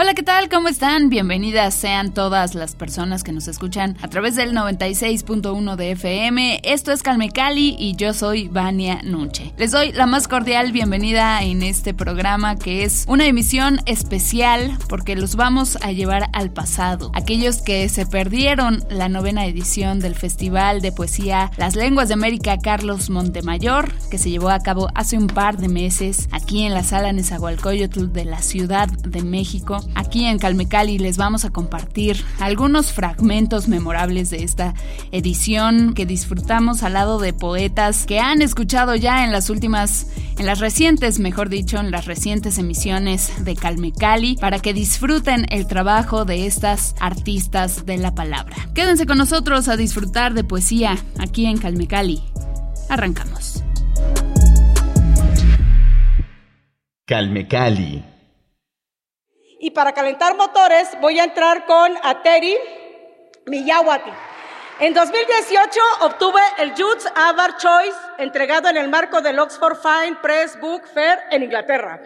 Hola, ¿qué tal? ¿Cómo están? Bienvenidas sean todas las personas que nos escuchan a través del 96.1 de FM. Esto es Calme Cali y yo soy Vania Nuche. Les doy la más cordial bienvenida en este programa que es una emisión especial porque los vamos a llevar al pasado. Aquellos que se perdieron la novena edición del Festival de Poesía Las Lenguas de América Carlos Montemayor, que se llevó a cabo hace un par de meses aquí en la sala Nezahualcóyotl de la Ciudad de México. Aquí en Calmecali les vamos a compartir algunos fragmentos memorables de esta edición que disfrutamos al lado de poetas que han escuchado ya en las últimas, en las recientes, mejor dicho, en las recientes emisiones de Calmecali para que disfruten el trabajo de estas artistas de la palabra. Quédense con nosotros a disfrutar de poesía aquí en Calmecali. Arrancamos. Calmecali y para calentar motores voy a entrar con Ateri Miyawati. En 2018 obtuve el Youth Award Choice entregado en el marco del Oxford Fine Press Book Fair en Inglaterra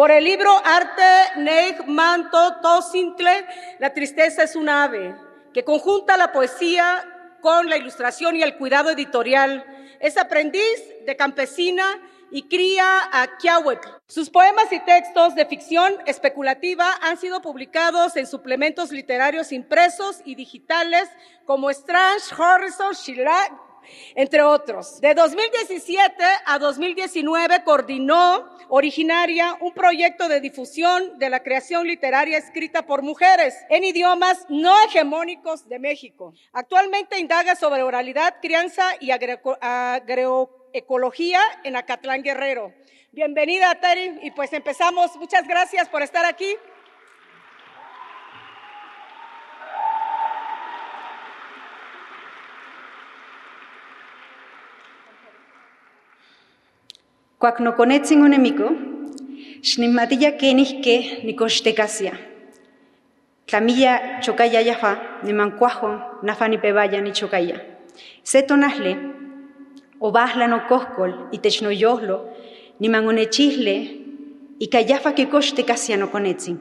por el libro Arte Neig Manto Tosintle, La tristeza es un ave, que conjunta la poesía con la ilustración y el cuidado editorial. Es aprendiz de campesina y cría a Kiahuetl. Sus poemas y textos de ficción especulativa han sido publicados en suplementos literarios impresos y digitales como Strange Horizon, Shirak, entre otros. De 2017 a 2019 coordinó originaria un proyecto de difusión de la creación literaria escrita por mujeres en idiomas no hegemónicos de México. Actualmente indaga sobre oralidad, crianza y agro Ecología en Acatlán Guerrero. Bienvenida, Terry, y pues empezamos. Muchas gracias por estar aquí. Tlamilla chocaya yafa, ni mancuajo, nafa ni pebaya ni chocaya. Se tonasle, obahla no coscol y technoyohlo, ni mangonechisle, y callafa que coste casi no conetzin.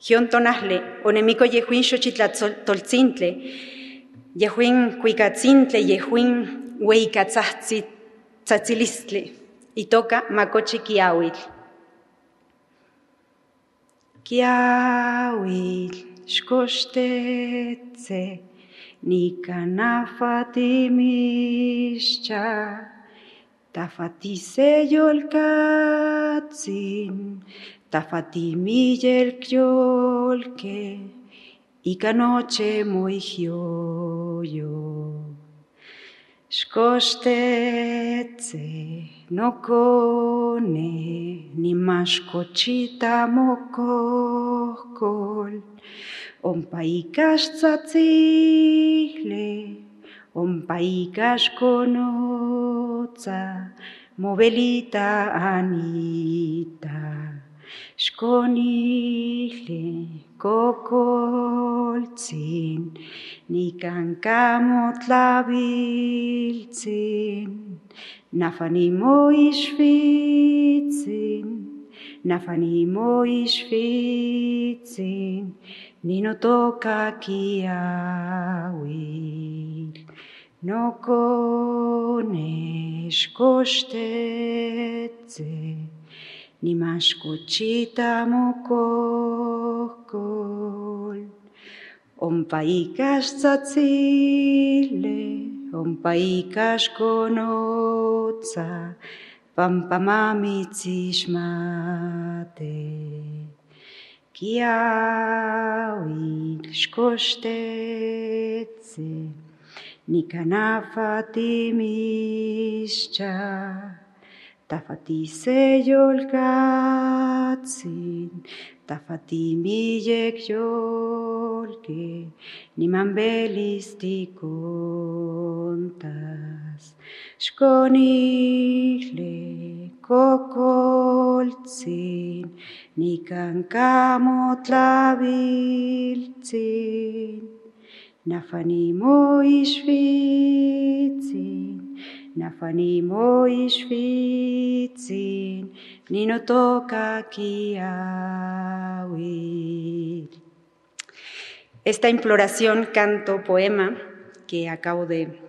Gion tonasle, onemico yehuin xochitlatoltzintle, yehuin cuicatzintle, yehuin hueicatzahtzilistli, y toca macoche kiawil. Kiawil, Νίκανα φατιμίστια, τα φατισε γιολκάτσιν, τα φατιμί γελκιόλκε, η κανότσε μου. Skostetze noko ne nimasko txita moko kol. Onpa ikastzatzi le Onpa ikasko notza Mobelita anita. Skonile kokoltzin, nikan kamotlabiltzin, nafanimo ishvitzin, nafanimo ishvitzin, ninotoka kiawil, nokonesh kostetze, nimash kuchita mokol, Gol. Ompa ikastatzile, ompa ikaskonotza, pampamamitzismate. Kiauik skostetze, nikanafatimischa, tafatize jolkatzin, τα φατίμι γεκιόλκε, νιμαν μπέλιστη κόντας, σκονίχλε κοκόλτσιν, νικαν καμοτλαβίλτσιν, να φανίμω εις Esta imploración, canto, poema que acabo de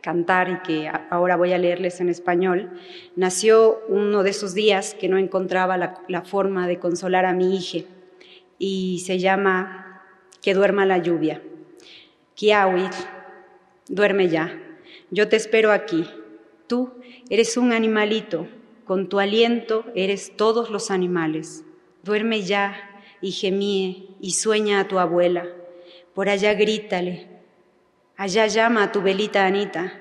cantar y que ahora voy a leerles en español, nació uno de esos días que no encontraba la, forma de consolar a mi hija y se llama Que duerma la lluvia. Kiawit, duerme ya. Yo te espero aquí. Tú eres un animalito. Con tu aliento eres todos los animales. Duerme ya y gemíe y sueña a tu abuela. Por allá grítale, Allá llama a tu velita Anita.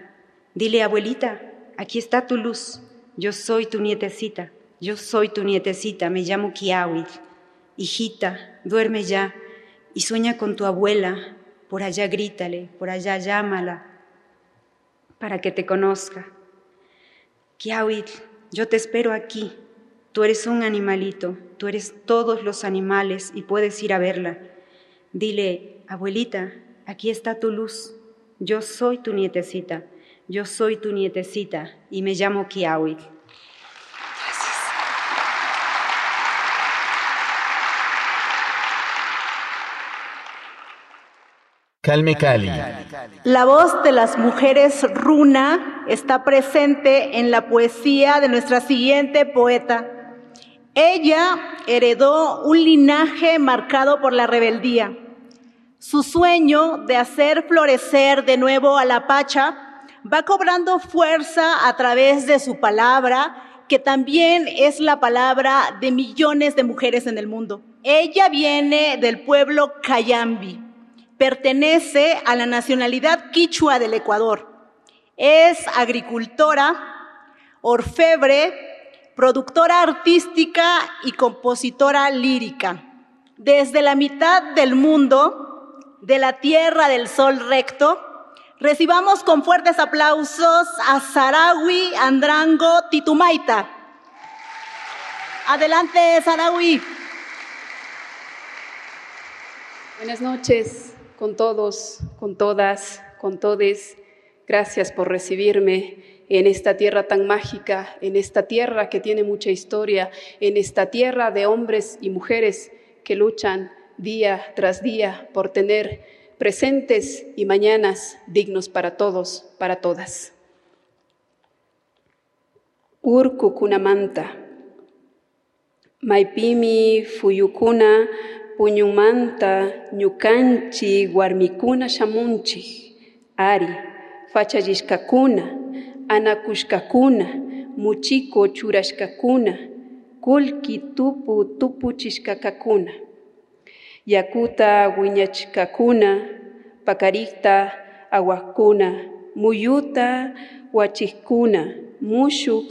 Dile, abuelita, aquí está tu luz. Yo soy tu nietecita. Yo soy tu nietecita. Me llamo Kiawit. Hijita, duerme ya y sueña con tu abuela. Por allá grítale, por allá llámala para que te conozca. Kiawit, yo te espero aquí. Tú eres un animalito, tú eres todos los animales y puedes ir a verla. Dile, abuelita, aquí está tu luz. Yo soy tu nietecita, yo soy tu nietecita y me llamo Kiawit. Calme Cali. La voz de las mujeres runa está presente en la poesía de nuestra siguiente poeta. Ella heredó un linaje marcado por la rebeldía su sueño de hacer florecer de nuevo a la Pacha va cobrando fuerza a través de su palabra, que también es la palabra de millones de mujeres en el mundo. Ella viene del pueblo Cayambi, pertenece a la nacionalidad quichua del Ecuador. Es agricultora, orfebre, productora artística y compositora lírica. Desde la mitad del mundo de la Tierra del Sol Recto, recibamos con fuertes aplausos a Sarawi Andrango Titumaita. Adelante, Sarawi. Buenas noches con todos, con todas, con todes. Gracias por recibirme en esta tierra tan mágica, en esta tierra que tiene mucha historia, en esta tierra de hombres y mujeres que luchan día tras día por tener presentes y mañanas dignos para todos, para todas. Urku kunamanta, maipimi fuyukuna puñumanta ñukanchi warmikuna shamunchi, ari fachallishkakuna, anakushkakuna, muchiko churashkakuna, kulki tupu tupuchishkakakuna yakuta wiñachkakuna, pakarikta awakuna, muyuta wachikuna, mushuk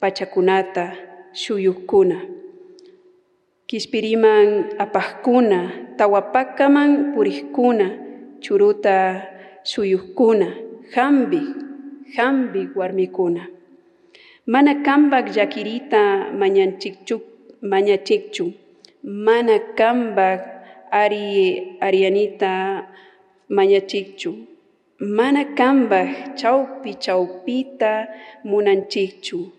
pachakunata shuyukuna. Kispiriman apajkuna, tawapakaman purikuna, churuta shuyukuna, hambi, hambi warmikuna. Mana kambak yakirita mañanchikchu, mañachikchu mana kambak ari arianita mañachichu mana kambak chaupi chaupita munanchichu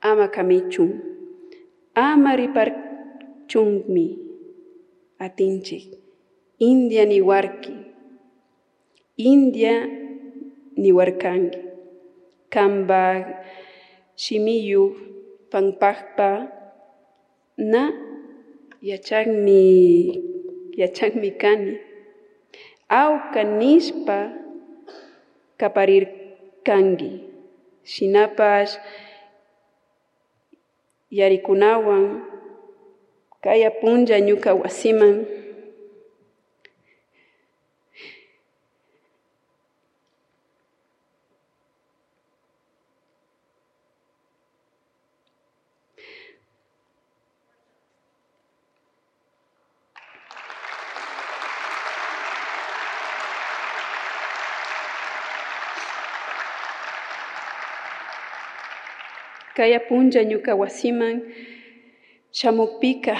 ama kamichu ama chungmi atinchik. India niwarki India niwarkangi. Kamba shimiyu pangpakpa, na yachangmi, yachakmi kani. Kanispa, kaparirkangi, sinapas, yari yarikunawan kaya punja nyuka wasiman kaya punja ñuka wasiman shamukpika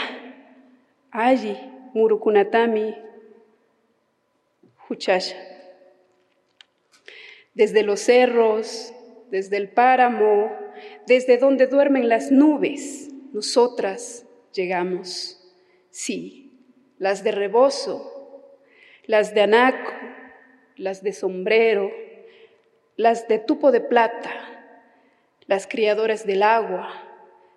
alli murukunatami huchasha. Desde los cerros, desde el páramo, desde donde duermen las nubes, nosotras llegamos. Sí, las de rebozo, las de anaco, las de sombrero, las de tupo de plata, las criadoras del agua,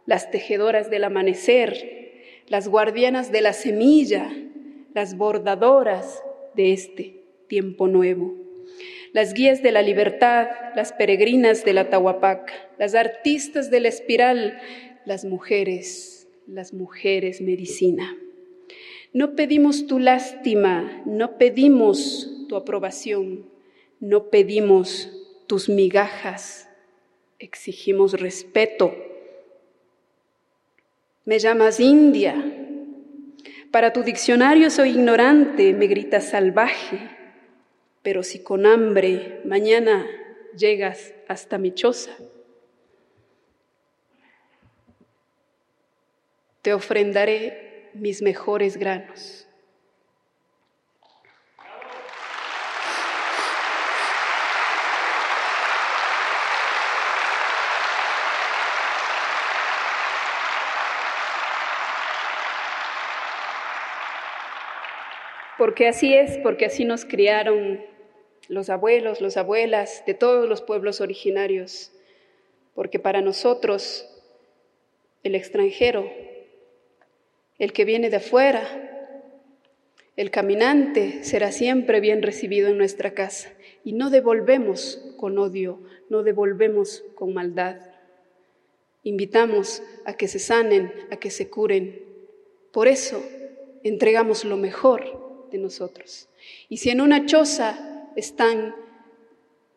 las tejedoras del amanecer, las guardianas de la semilla, las bordadoras de este tiempo nuevo las guías de la libertad, las peregrinas de la las artistas de la espiral, las mujeres, las mujeres medicina. No pedimos tu lástima, no pedimos tu aprobación, no pedimos tus migajas, exigimos respeto. Me llamas India. Para tu diccionario soy ignorante, me gritas salvaje pero si con hambre mañana llegas hasta mi choza, te ofrendaré mis mejores granos. Porque así es, porque así nos criaron los abuelos, las abuelas de todos los pueblos originarios, porque para nosotros el extranjero, el que viene de afuera, el caminante será siempre bien recibido en nuestra casa y no devolvemos con odio, no devolvemos con maldad. Invitamos a que se sanen, a que se curen. Por eso entregamos lo mejor nosotros. Y si en una choza están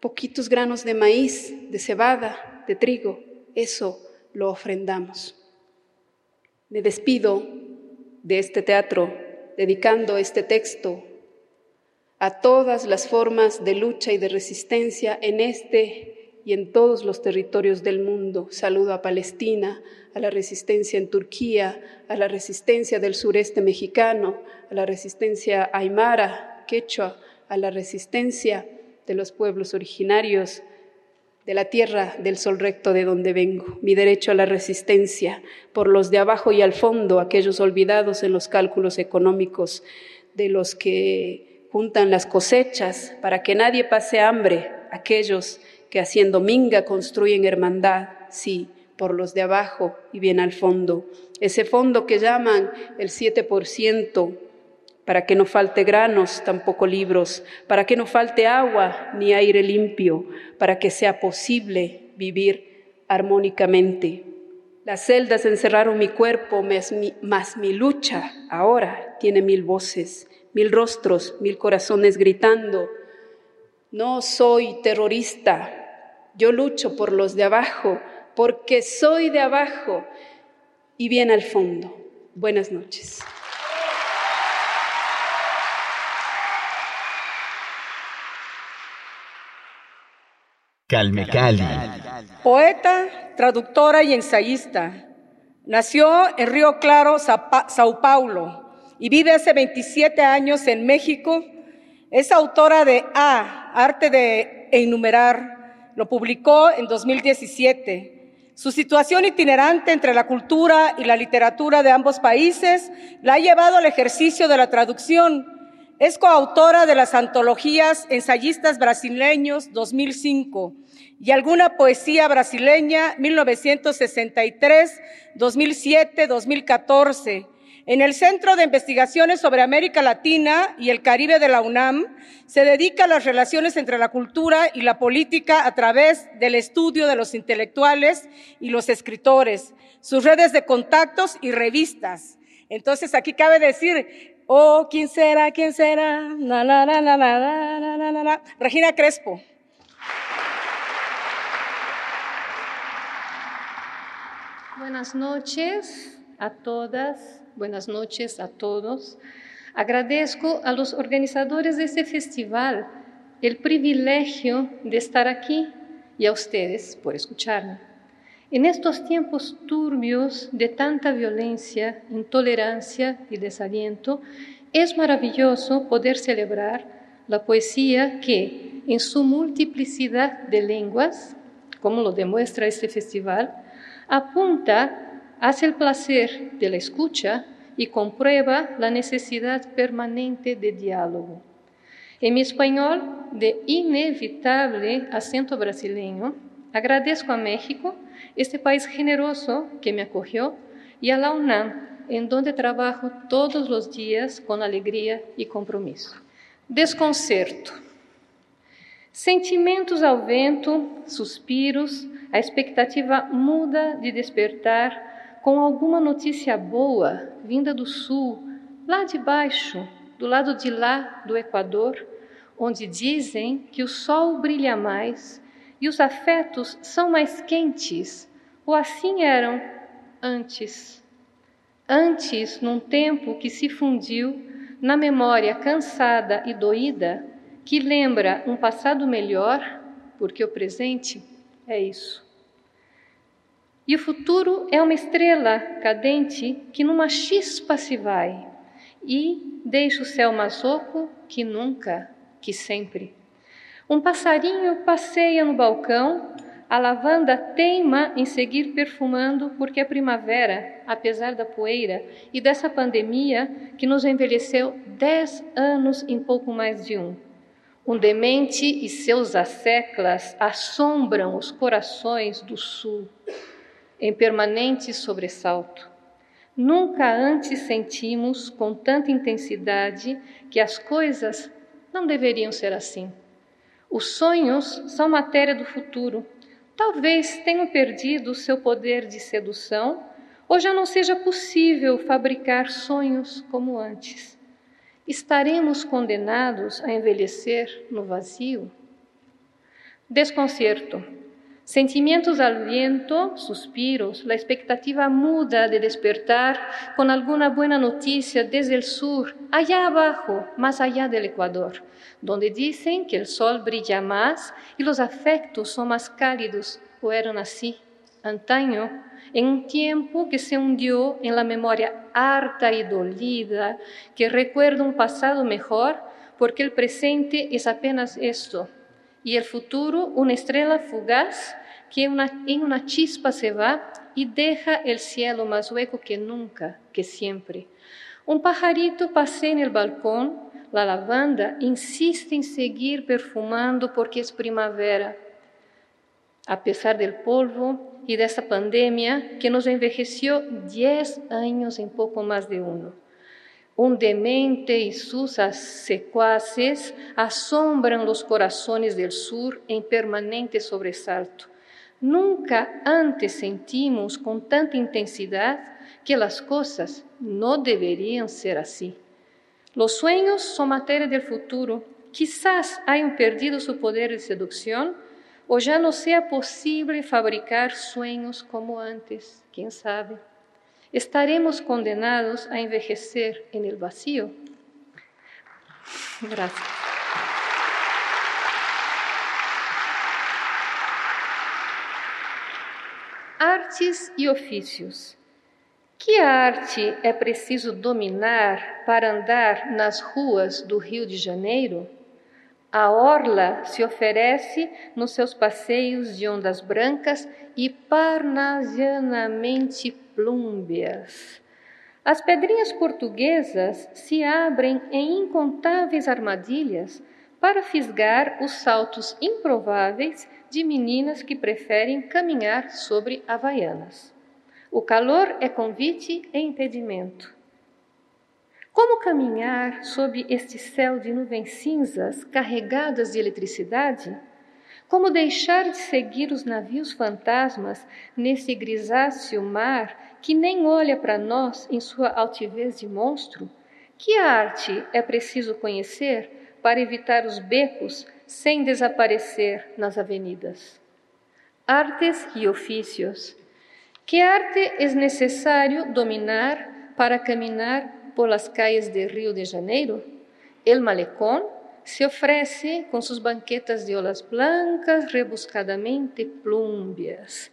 poquitos granos de maíz, de cebada, de trigo, eso lo ofrendamos. Me despido de este teatro dedicando este texto a todas las formas de lucha y de resistencia en este y en todos los territorios del mundo. Saludo a Palestina, a la resistencia en Turquía, a la resistencia del sureste mexicano, a la resistencia aymara, quechua, a la resistencia de los pueblos originarios de la tierra del sol recto de donde vengo, mi derecho a la resistencia por los de abajo y al fondo, aquellos olvidados en los cálculos económicos de los que juntan las cosechas para que nadie pase hambre, aquellos que haciendo minga construyen hermandad, sí, por los de abajo y bien al fondo, ese fondo que llaman el 7% para que no falte granos, tampoco libros, para que no falte agua ni aire limpio, para que sea posible vivir armónicamente. Las celdas encerraron mi cuerpo, mas mi lucha ahora tiene mil voces, mil rostros, mil corazones gritando. No soy terrorista, yo lucho por los de abajo, porque soy de abajo y bien al fondo. Buenas noches. Calme Cali. Poeta, traductora y ensayista. Nació en Río Claro, Sao Paulo, y vive hace 27 años en México. Es autora de A, Arte de Enumerar. Lo publicó en 2017. Su situación itinerante entre la cultura y la literatura de ambos países la ha llevado al ejercicio de la traducción es coautora de las antologías Ensayistas Brasileños 2005 y alguna poesía brasileña 1963, 2007, 2014. En el Centro de Investigaciones sobre América Latina y el Caribe de la UNAM se dedica a las relaciones entre la cultura y la política a través del estudio de los intelectuales y los escritores, sus redes de contactos y revistas. Entonces aquí cabe decir, Oh, ¿quién será? ¿Quién será? Na, na, na, na, na, na, na, na. Regina Crespo. Buenas noches a todas, buenas noches a todos. Agradezco a los organizadores de este festival el privilegio de estar aquí y a ustedes por escucharme. En estos tiempos turbios de tanta violencia, intolerancia y desaliento, es maravilloso poder celebrar la poesía que, en su multiplicidad de lenguas, como lo demuestra este festival, apunta hacia el placer de la escucha y comprueba la necesidad permanente de diálogo. En mi español de inevitable acento brasileño, agradezco a México, este país generoso que me acogió, y a la UNAM, en donde trabajo todos los días con alegría y compromiso. Desconcerto. Sentimentos ao vento, suspiros, a expectativa muda de despertar com alguma notícia boa vinda do sul, lá de baixo, do lado de lá do Equador, onde dizem que o sol brilha mais e os afetos são mais quentes, ou assim eram antes. Antes, num tempo que se fundiu na memória cansada e doída, que lembra um passado melhor, porque o presente é isso. E o futuro é uma estrela cadente que numa chispa se vai e deixa o céu mais oco que nunca, que sempre. Um passarinho passeia no balcão, a lavanda teima em seguir perfumando, porque a primavera, apesar da poeira e dessa pandemia que nos envelheceu dez anos em pouco mais de um. Um demente e seus asseclas assombram os corações do sul, em permanente sobressalto. Nunca antes sentimos com tanta intensidade que as coisas não deveriam ser assim. Os sonhos são matéria do futuro. Talvez tenham perdido seu poder de sedução ou já não seja possível fabricar sonhos como antes. Estaremos condenados a envelhecer no vazio? Desconcerto. Sentimientos al viento, suspiros, la expectativa muda de despertar con alguna buena noticia desde el sur, allá abajo, más allá del Ecuador, donde dicen que el sol brilla más y los afectos son más cálidos, o eran así, antaño, en un tiempo que se hundió en la memoria harta y dolida, que recuerda un pasado mejor, porque el presente es apenas esto, y el futuro una estrella fugaz que en una chispa se va y deja el cielo más hueco que nunca, que siempre. Un pajarito pasea en el balcón, la lavanda insiste en seguir perfumando porque es primavera. A pesar del polvo y de esta pandemia que nos envejeció 10 años en poco más de uno. Un demente y sus secuaces asombran los corazones del sur en permanente sobresalto. Nunca antes sentimos con tanta intensidad que las cosas no deberían ser así. Los sueños son materia del futuro. Quizás hayan perdido su poder de seducción o ya no sea posible fabricar sueños como antes, quién sabe estaremos condenados a envejecer en el vacío. Gracias. Artes e ofícios. Que arte é preciso dominar para andar nas ruas do Rio de Janeiro? A orla se oferece nos seus passeios de ondas brancas e parnasianamente plúmbeas. As pedrinhas portuguesas se abrem em incontáveis armadilhas para fisgar os saltos improváveis de meninas que preferem caminhar sobre havaianas. O calor é convite e impedimento. Como caminhar sob este céu de nuvens cinzas carregadas de eletricidade? Como deixar de seguir os navios fantasmas nesse grisáceo mar que nem olha para nós em sua altivez de monstro? Que arte é preciso conhecer para evitar os becos sem desaparecer nas avenidas? Artes e ofícios. Que arte é necessário dominar para caminhar por las calles de Rio de Janeiro? El malecón se ofrece com suas banquetas de olas blancas rebuscadamente plúmbias.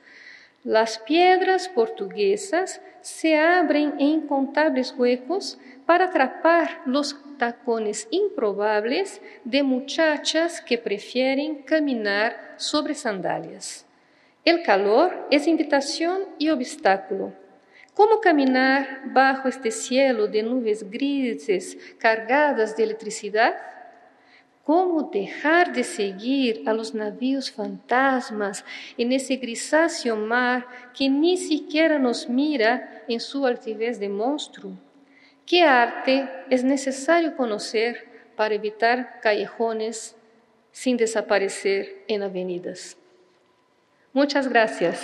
Las piedras portuguesas se abren en incontables huecos para atrapar los tacones improbables de muchachas que prefieren caminar sobre sandalias. El calor es invitación y obstáculo. ¿Cómo caminar bajo este cielo de nubes grises cargadas de electricidad? ¿Cómo dejar de seguir a los navíos fantasmas en ese grisáceo mar que ni siquiera nos mira en su altivez de monstruo? ¿Qué arte es necesario conocer para evitar callejones sin desaparecer en avenidas? Muchas gracias.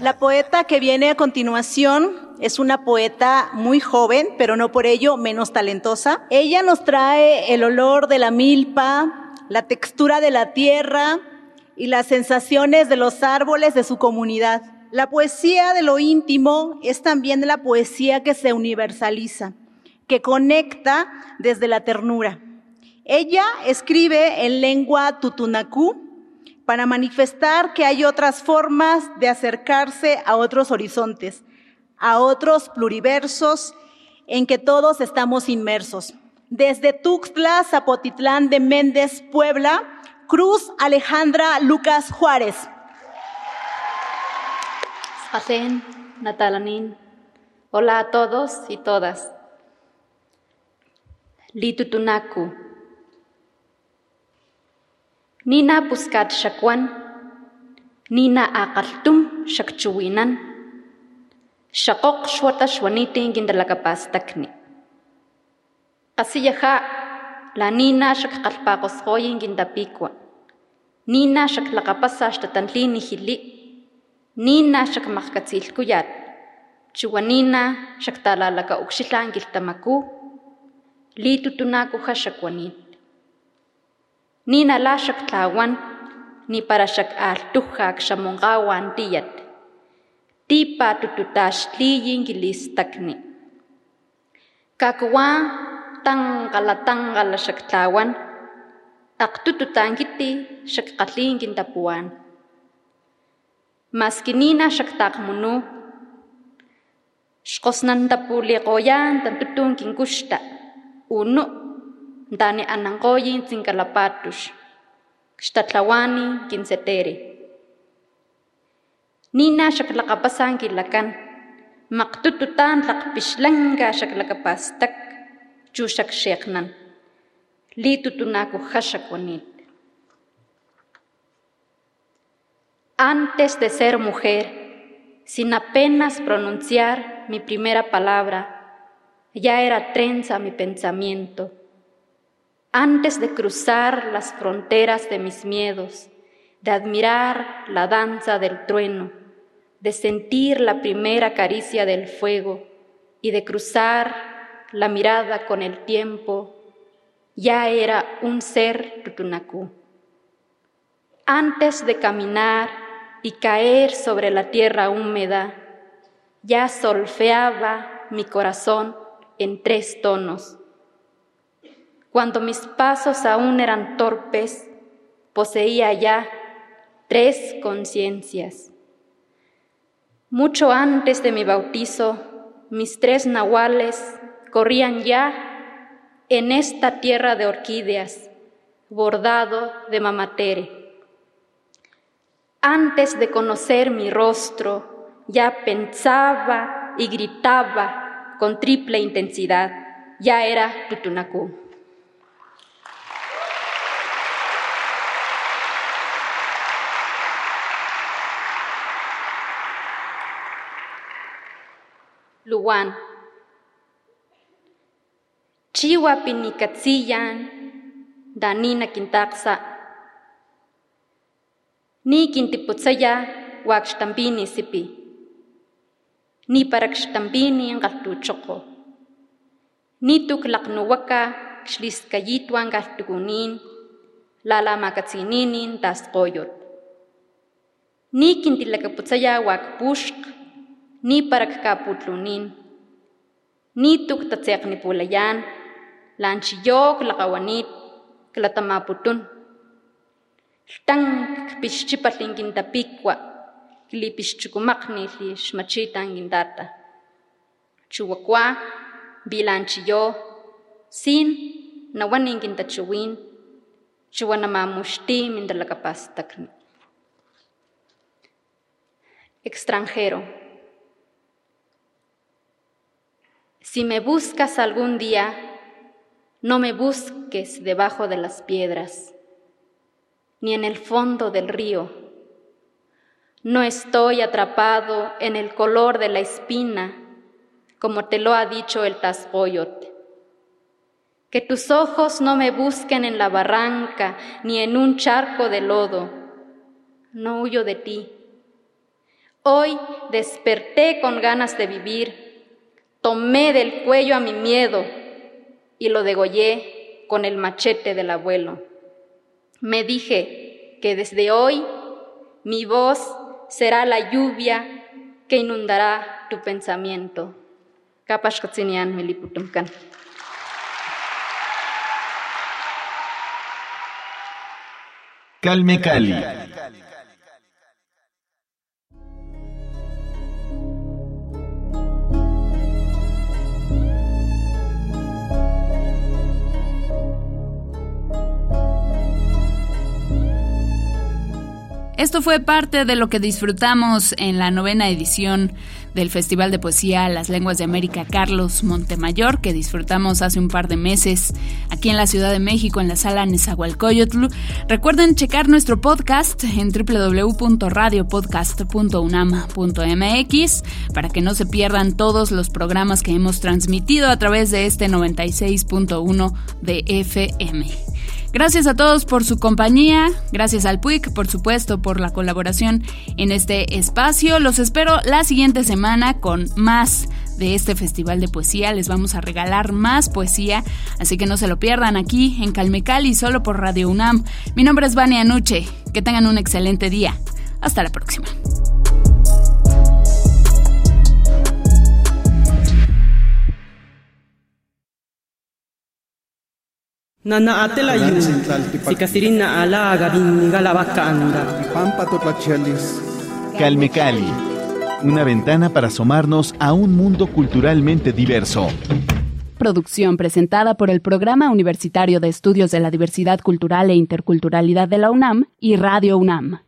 La poeta que viene a continuación es una poeta muy joven, pero no por ello menos talentosa. Ella nos trae el olor de la milpa, la textura de la tierra y las sensaciones de los árboles de su comunidad. La poesía de lo íntimo es también la poesía que se universaliza, que conecta desde la ternura. Ella escribe en lengua tutunacú, para manifestar que hay otras formas de acercarse a otros horizontes, a otros pluriversos en que todos estamos inmersos. Desde Tuxtla, Zapotitlán de Méndez, Puebla, Cruz Alejandra Lucas Juárez. Natalanin. Hola a todos y todas. Litutunaku. Nina puskat syakwan, nina akaltum syakchuwinan, syakok syuwata syuwanitin gindalakapas takni. Kasiyaha, la nina syakkalpakos hoyin gindapikwa, nina syaklakapasa xtatantlini hili, nina syakmakatsilhkuyat, chuwanina syaktalalaka ukxilhan gilhtamaku, li tutunakuja syakwanin ni nalaxak tlawan, ni paraxak altujak xamongawan tiyat. Tipa tututaxtliyin gilistakni. Kakwa tangkala tangkala xak tlawan, aqtututangiti xak qatlin kintapuan. Maskinina xak taqmunu, xqosnantapuliqoyan tantutun kinkuxta, unu' Dani anangoyin tsinkalapatus, xtatlawani kinsetere. Nina xaklakapasan kilakan, maqtututan tlaqpixlanka xaklakapastak, chu xakxeqnan, litutunaku jaxakuanit. Antes de ser mujer, sin apenas pronunciar mi primera palabra, ya era trenza mi pensamiento antes de cruzar las fronteras de mis miedos, de admirar la danza del trueno, de sentir la primera caricia del fuego y de cruzar la mirada con el tiempo, ya era un ser tutunacú. Antes de caminar y caer sobre la tierra húmeda, ya solfeaba mi corazón en tres tonos cuando mis pasos aún eran torpes, poseía ya tres conciencias. Mucho antes de mi bautizo, mis tres nahuales corrían ya en esta tierra de orquídeas, bordado de mamatere. Antes de conocer mi rostro, ya pensaba y gritaba con triple intensidad, ya era Tutunacú. Luwan. Chiwa pinikatsiyan, danina kintaksa. Ni kintiputsaya wakxtampini sipi. Ni parakxtampini ngaltuchoko. Ni tuklaknuwaka xliskayituan galtukunin, lalamakatsinin tasqoyot. Ni kintilakaputsaya wakpushk, ni parak'kaputlunin, nituk tatsekgnipulayán lan chiyok lakgawanit klatamaputun. Lhtan kpixchipalhin kintapikwa kilipixchukumakni tli xmachitan kintata. Chuwakwa bilan chiyo sin nawanin kintachiwin chuwa namamuxti mintalakapastakni. Extranjero. Si me buscas algún día, no me busques debajo de las piedras, ni en el fondo del río. No estoy atrapado en el color de la espina, como te lo ha dicho el Tasboyot. Que tus ojos no me busquen en la barranca ni en un charco de lodo. No huyo de ti. Hoy desperté con ganas de vivir Tomé del cuello a mi miedo y lo degollé con el machete del abuelo. Me dije que desde hoy mi voz será la lluvia que inundará tu pensamiento. Calme Cali. Esto fue parte de lo que disfrutamos en la novena edición del Festival de Poesía Las Lenguas de América Carlos Montemayor, que disfrutamos hace un par de meses aquí en la Ciudad de México, en la sala Nezahualcóyotl. Recuerden checar nuestro podcast en www.radiopodcast.unam.mx para que no se pierdan todos los programas que hemos transmitido a través de este 96.1 de FM. Gracias a todos por su compañía, gracias al PUIC, por supuesto, por la colaboración en este espacio. Los espero la siguiente semana con más de este festival de poesía. Les vamos a regalar más poesía, así que no se lo pierdan aquí en Calmecali, solo por Radio UNAM. Mi nombre es Vania Nuche. Que tengan un excelente día. Hasta la próxima. Nana atela yu, sikasirina ala gabinga la Calme Cali, una ventana para asomarnos a un mundo culturalmente diverso. Producción presentada por el Programa Universitario de Estudios de la Diversidad Cultural e Interculturalidad de la UNAM y Radio UNAM.